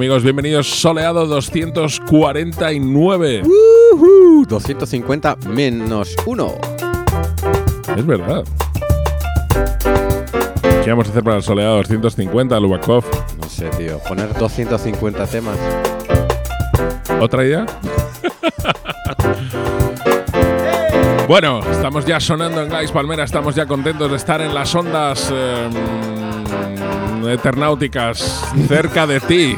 amigos? Bienvenidos Soleado 249. Uh -huh, 250 menos 1. Es verdad. ¿Qué vamos a hacer para el Soleado 250, Lubakov? No sé, tío. Poner 250 temas. ¿Otra idea? bueno, estamos ya sonando en Guys Palmera. Estamos ya contentos de estar en las ondas. Eh, eternáuticas cerca de ti.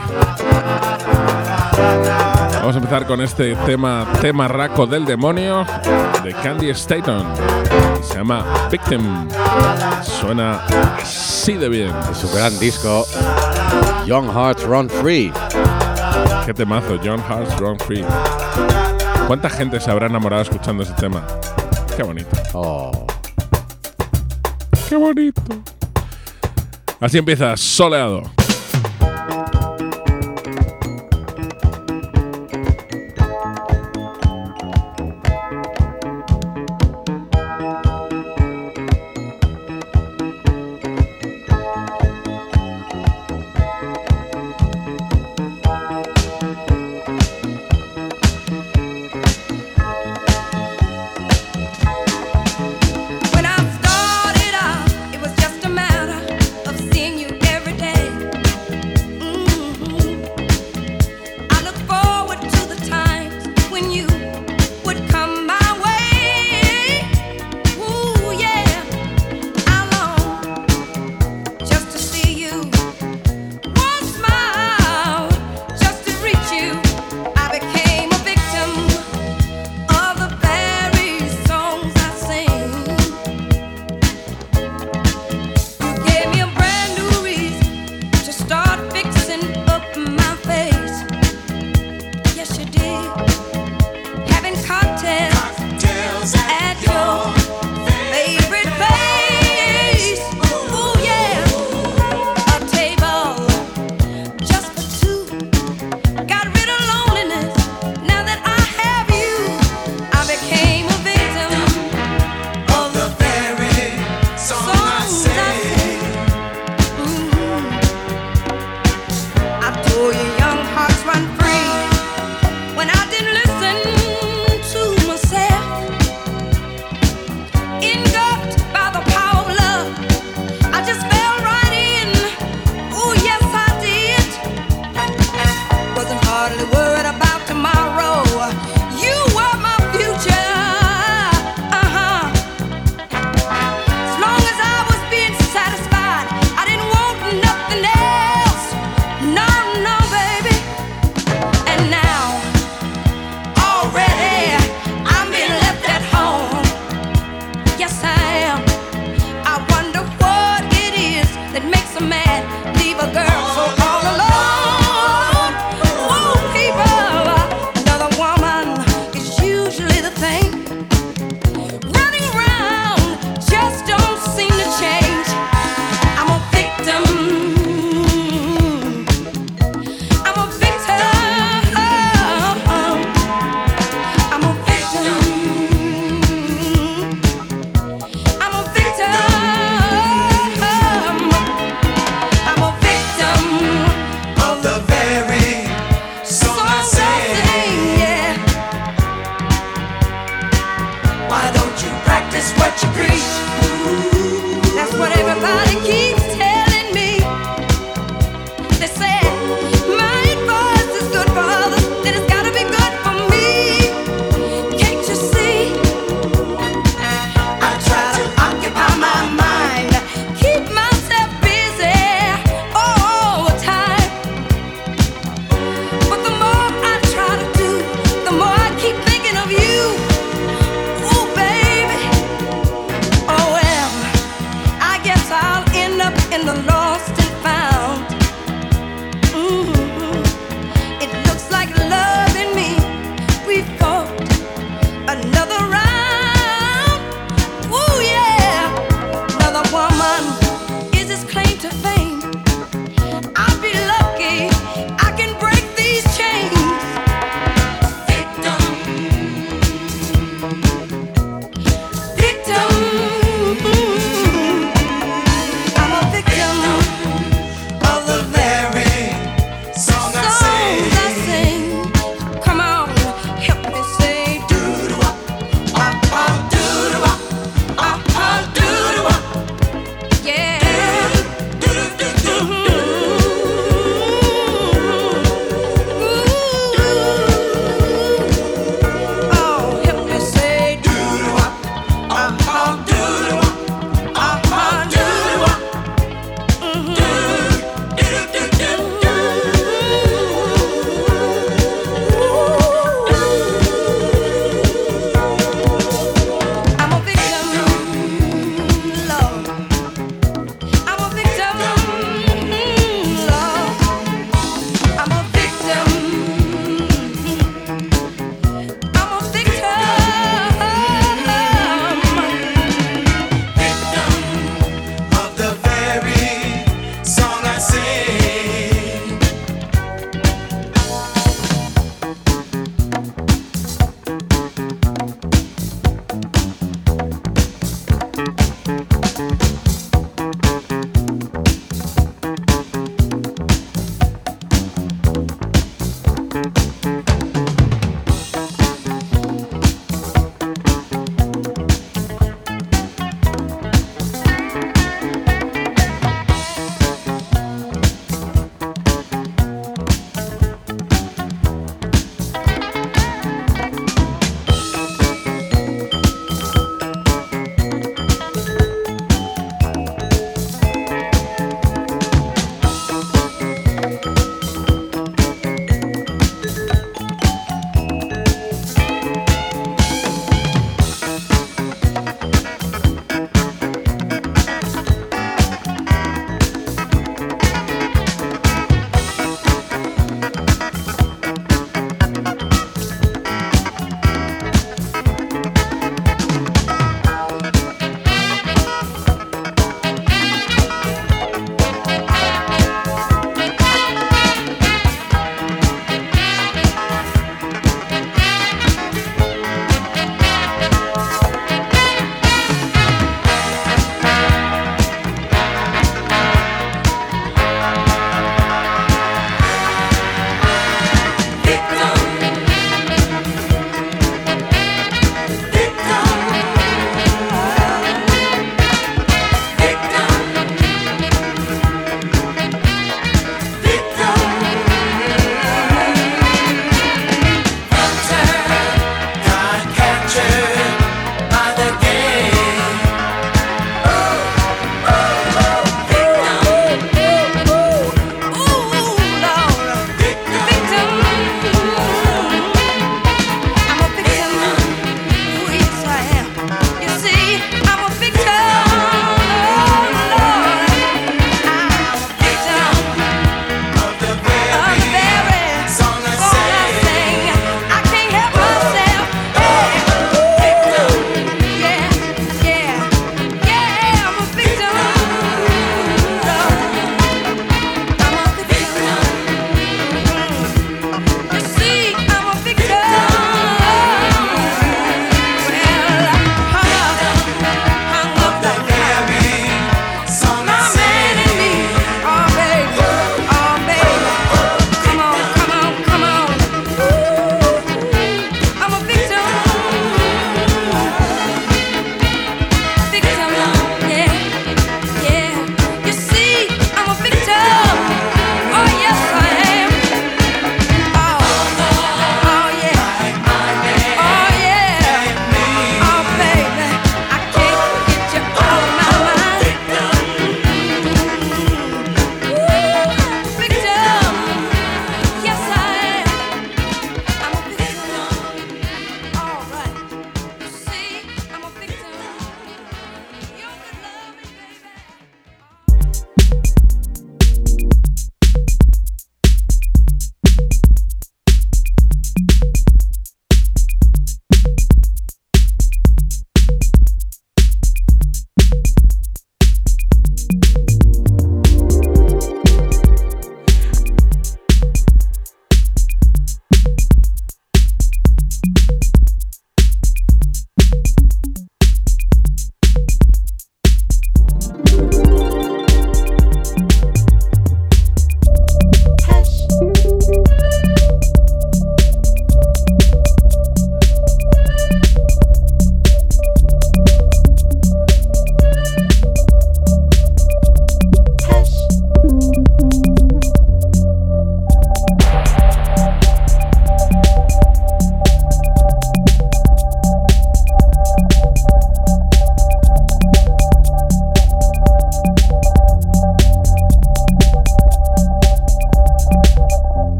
Vamos a empezar con este tema, tema raco del demonio de Candy Staton. Se llama Victim. Suena así de bien. Es su gran disco, Young Hearts Run Free. Qué temazo, Young Hearts Run Free. ¿Cuánta gente se habrá enamorado escuchando ese tema? Qué bonito. Oh. Qué bonito. Así empieza, soleado.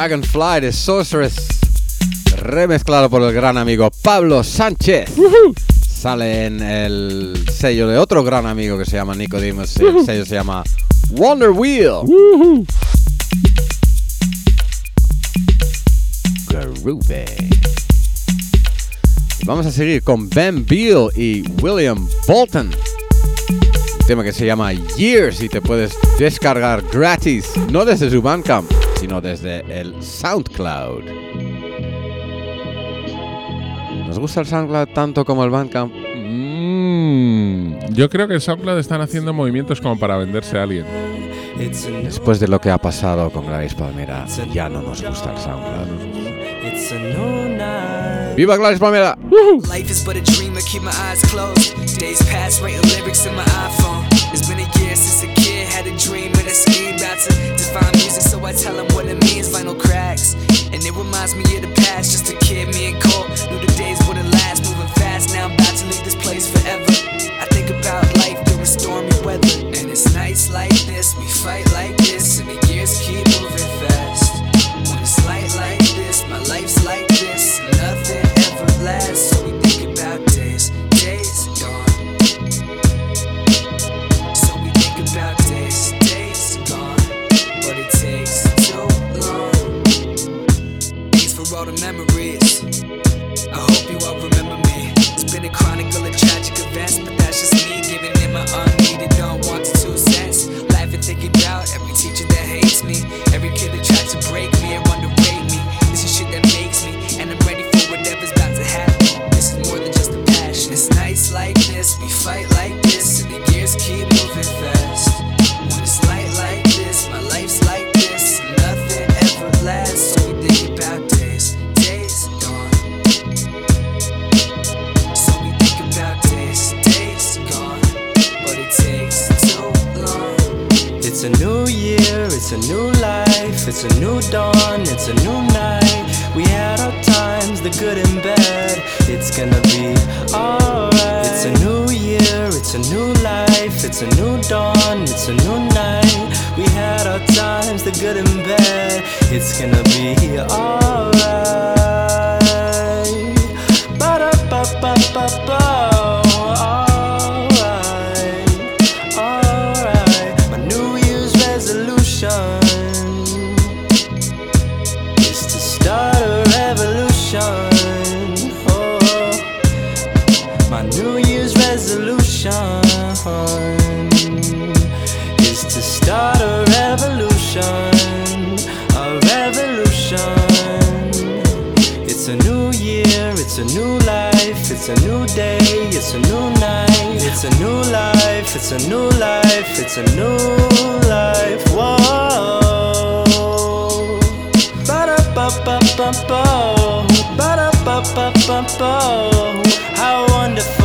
Dragonfly de Sorceress, remezclado por el gran amigo Pablo Sánchez. Sale en el sello de otro gran amigo que se llama Nicodemus. El sello se llama Wonder Wheel. Y vamos a seguir con Ben Beal y William Bolton. Un tema que se llama Years y te puedes descargar gratis, no desde su Bandcamp, sino desde el SoundCloud. ¿Nos gusta el SoundCloud tanto como el Bandcamp? Mm, yo creo que en SoundCloud están haciendo movimientos como para venderse a alguien. It's a Después de lo que ha pasado con Gladys Palmera, ya no nos gusta el SoundCloud. ¡Viva Gladys Palmera! Life is to define music, so I tell him what it means, vinyl cracks. And it reminds me of the past, just a kid, me and Cole. Knew the days wouldn't last, moving fast, now I'm about to leave this place forever. I think about life during stormy weather. And it's nights like this, we fight like this, and the years keep moving fast. It's a new dawn, it's a new night. We had our times, the good and bad. It's gonna be here all It's a new life, it's a new life, whoa. Ba da ba ba ba ba. Ba da ba ba ba bo. How wonderful.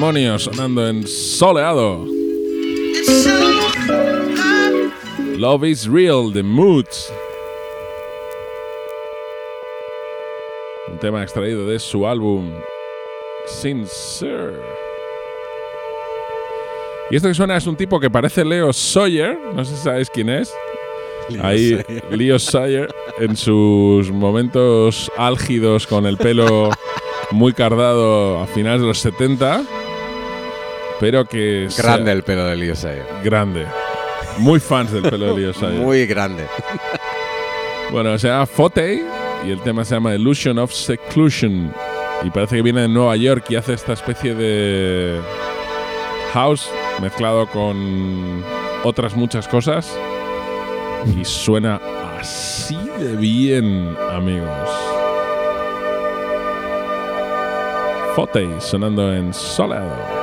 Demonio sonando en soleado. Love is Real de Moods. Un tema extraído de su álbum Sincere. Y esto que suena es un tipo que parece Leo Sawyer, no sé si sabéis quién es. Leo Ahí Leo Sawyer en sus momentos álgidos con el pelo muy cardado a finales de los 70 pero que Grande el pelo de Leo Sayer. grande. Muy fans del pelo de Leo. Muy grande. Bueno, se llama Fotey y el tema se llama Illusion of Seclusion. Y parece que viene de Nueva York y hace esta especie de house mezclado con otras muchas cosas. Y suena así de bien, amigos. Fotey sonando en Soleado.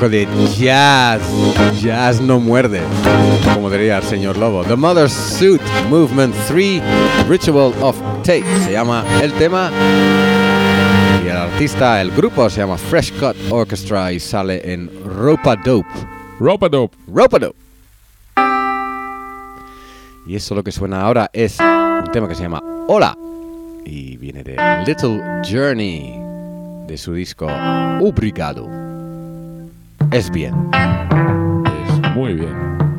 Poco de jazz. Jazz no muerde, como diría el señor Lobo. The Mother's Suit Movement 3 Ritual of Take se llama el tema. Y el artista, el grupo se llama Fresh Cut Orchestra y sale en Ropa Dope. Ropa Dope. Ropa Dope. Y eso lo que suena ahora es un tema que se llama Hola. Y viene de Little Journey de su disco Obrigado. Es bien. Es muy bien.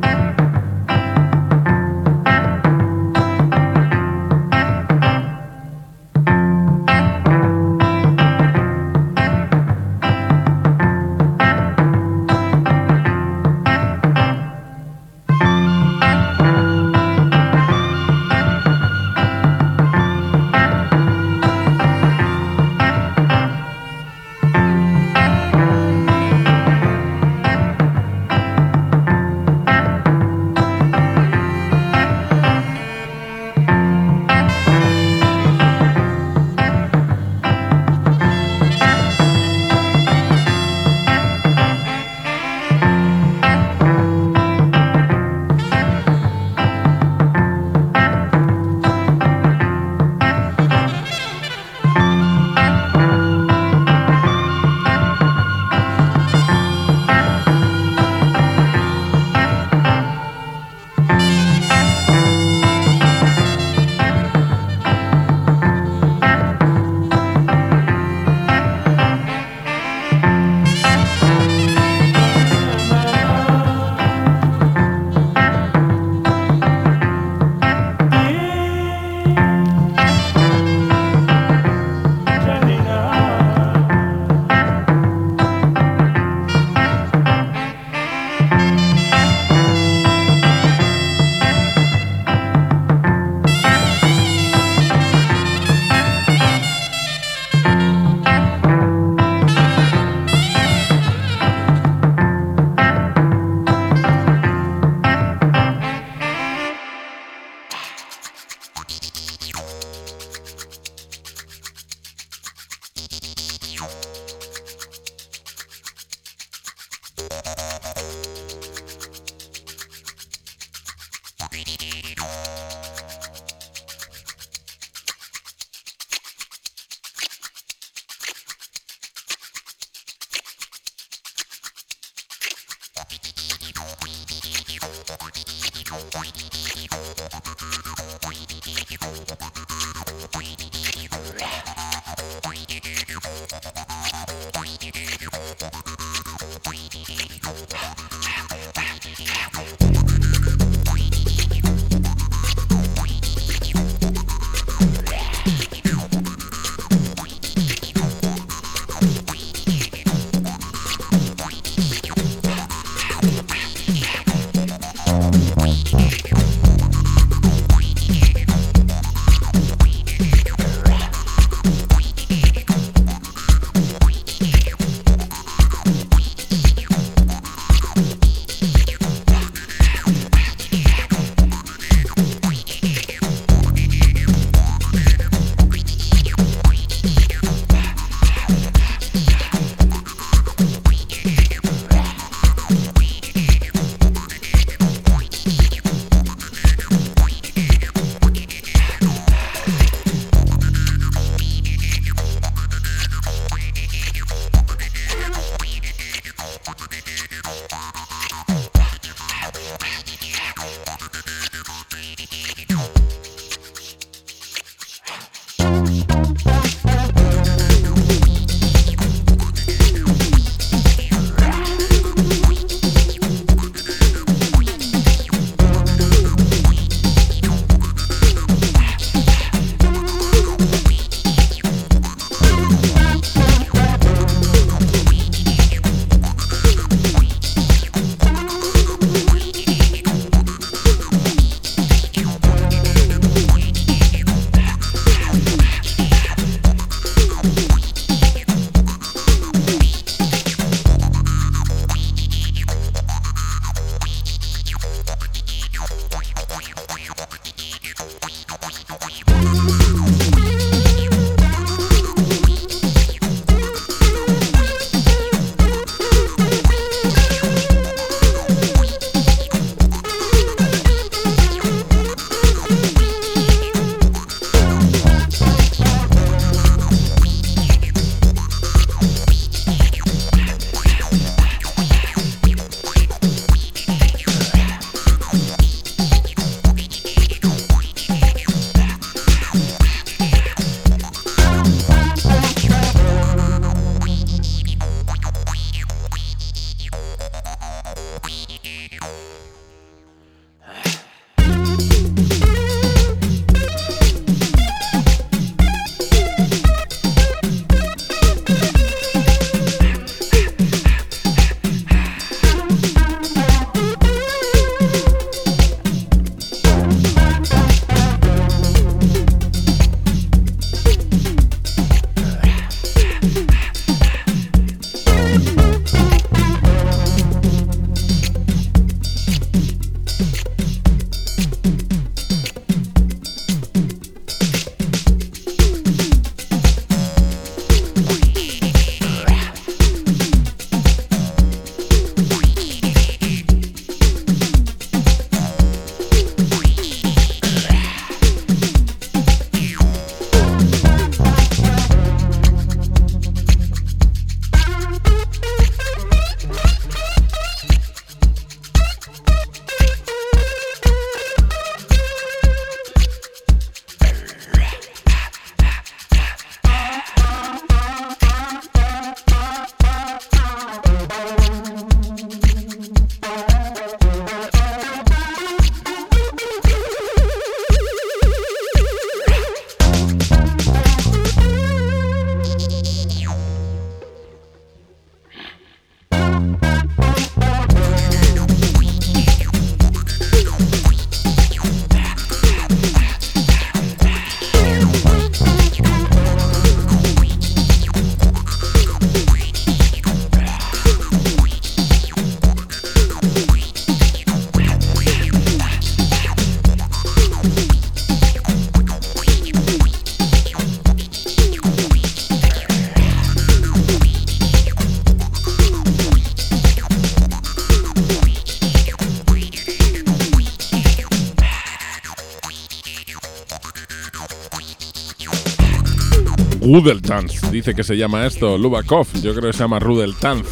Rudeltanz, dice que se llama esto, Lubakov, yo creo que se llama Rudeltanz.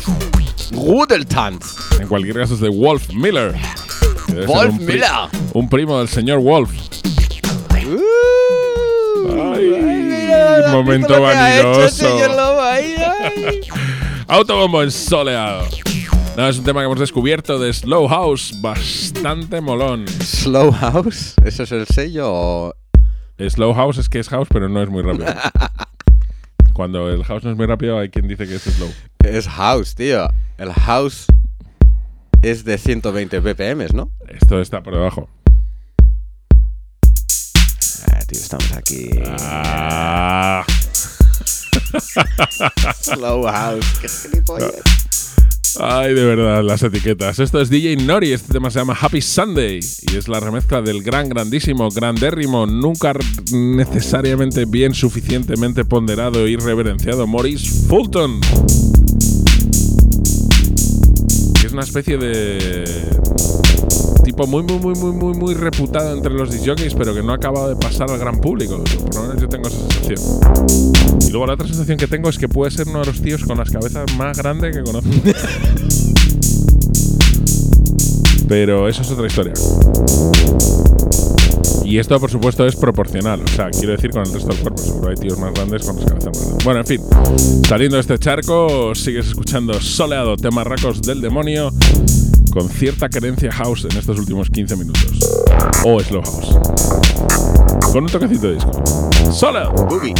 Rudeltanz. En cualquier caso es de Wolf Miller. Wolf un pri- Miller. Un primo del señor Wolf. Uh, Ay, ¿has momento vanidoso. Ay. Autobombo en soleado. No, es un tema que hemos descubierto de Slow House, bastante molón. Slow House, ¿eso es el sello o Slow House es que es house, pero no es muy rápido. Cuando el house no es muy rápido, hay quien dice que es slow. es House, tío? El House es de 120 BPM, ¿no? Esto está por debajo. Ah, tío, estamos aquí. Ah. Slow House, qué gilipollas. Ay, de verdad, las etiquetas. Esto es DJ Nori, este tema se llama Happy Sunday y es la remezcla del gran, grandísimo, grandérrimo, nunca necesariamente bien suficientemente ponderado y reverenciado Maurice Fulton. Es una especie de tipo muy, muy, muy, muy, muy, muy reputado entre los disjockeys, pero que no ha acabado de pasar al gran público. Por lo menos yo tengo esa sensación. Y luego la otra sensación que tengo es que puede ser uno de los tíos con las cabezas más grandes que conozco. Pero eso es otra historia. Y esto, por supuesto, es proporcional. O sea, quiero decir con el resto del cuerpo. Seguro hay tíos más grandes con las cabezas más grandes. Bueno, en fin. Saliendo de este charco, sigues escuchando Soleado, temas racos del demonio, con cierta querencia house en estos últimos 15 minutos. O slow house. Con un toquecito de disco. Soleado. Boogie.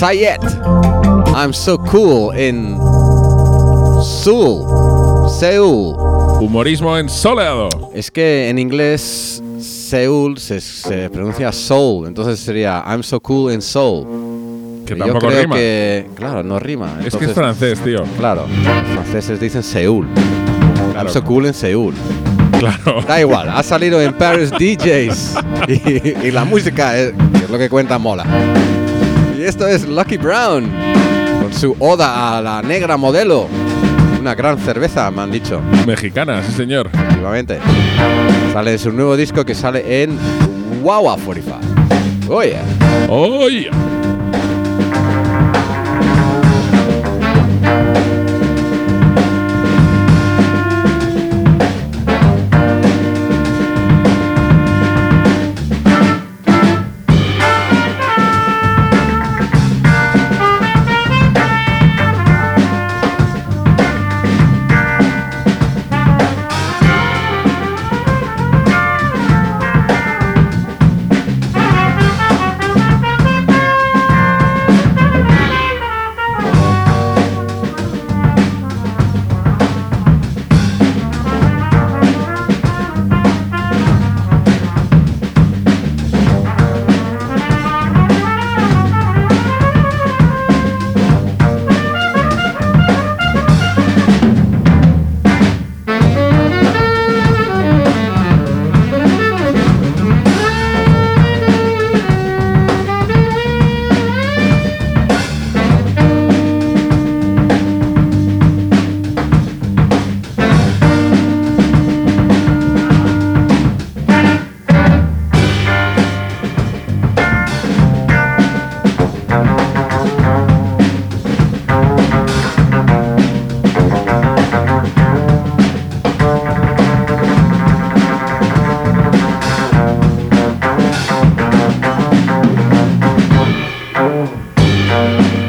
Sayet. I'm so cool in Seoul. Seúl. Humorismo en soleado. Es que en inglés Seúl se, se pronuncia Soul, entonces sería I'm so cool in Seoul. Que Yo tampoco creo rima. que, claro, no rima. Es que es francés, tío. Claro, los franceses dicen Seúl. Claro. I'm so cool in Seúl. Claro. Da igual, ha salido en Paris DJs y, y la música, es, que es lo que cuenta, mola. Y esto es Lucky Brown con su oda a la negra modelo. Una gran cerveza, me han dicho, Mexicana, sí, señor. últimamente. Sale en su nuevo disco que sale en Wawa 45. Oye, ¡Oye! Y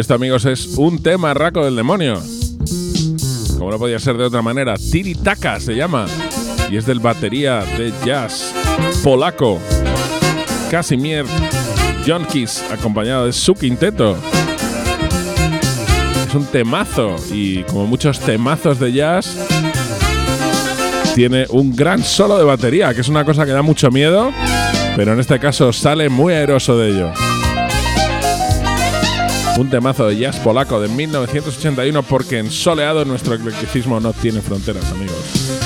esto, amigos, es un tema raco del demonio. Como no podía ser de otra manera, Tiritaka se llama. Y es del batería de jazz polaco Casimir Jonkis, acompañado de su quinteto. Es un temazo y como muchos temazos de jazz, tiene un gran solo de batería, que es una cosa que da mucho miedo, pero en este caso sale muy aeroso de ello. Un temazo de jazz polaco de 1981 porque en soleado nuestro eclecticismo no tiene fronteras, amigos.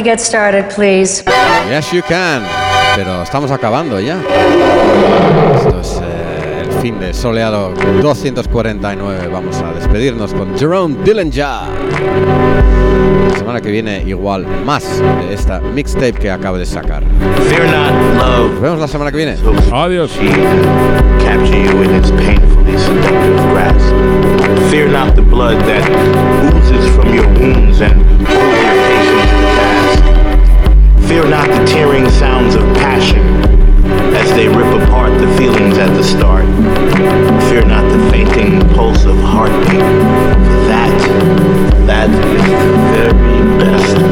We get started, please? Yes, you can. Pero estamos acabando ya. Esto es eh, el fin de soleado 249. Vamos a despedirnos con Jerome Dillinger. La semana que viene, igual, más de esta mixtape que acabo de sacar. Fear not, Nos love. vemos la semana que viene. Adiós. She capture you in its painfully seductive grasp. Fear not the blood that oozes from your wounds and Fear not the tearing sounds of passion as they rip apart the feelings at the start. Fear not the fainting pulse of heartbeat. That, that is the very best.